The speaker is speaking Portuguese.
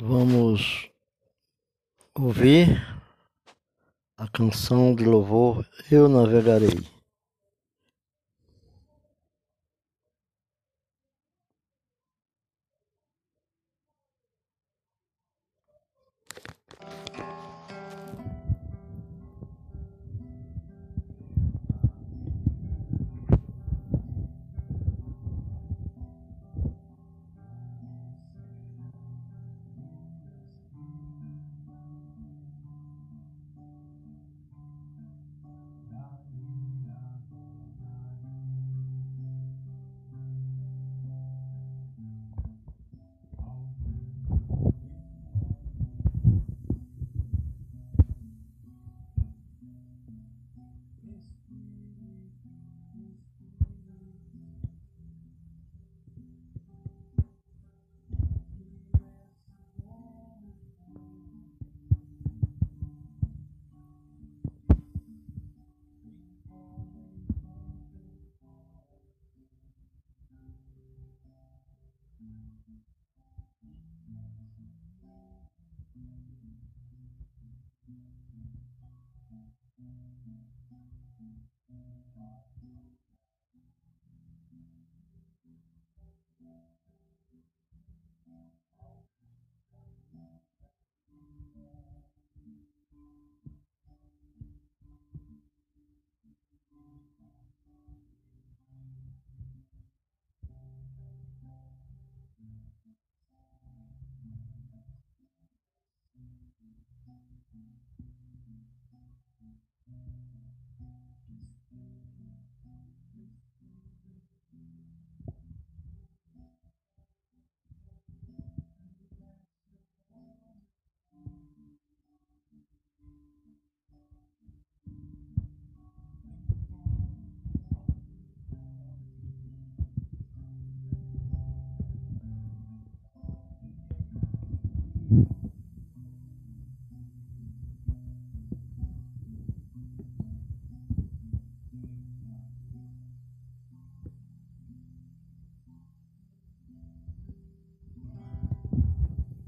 Vamos ouvir a canção de louvor Eu Navegarei.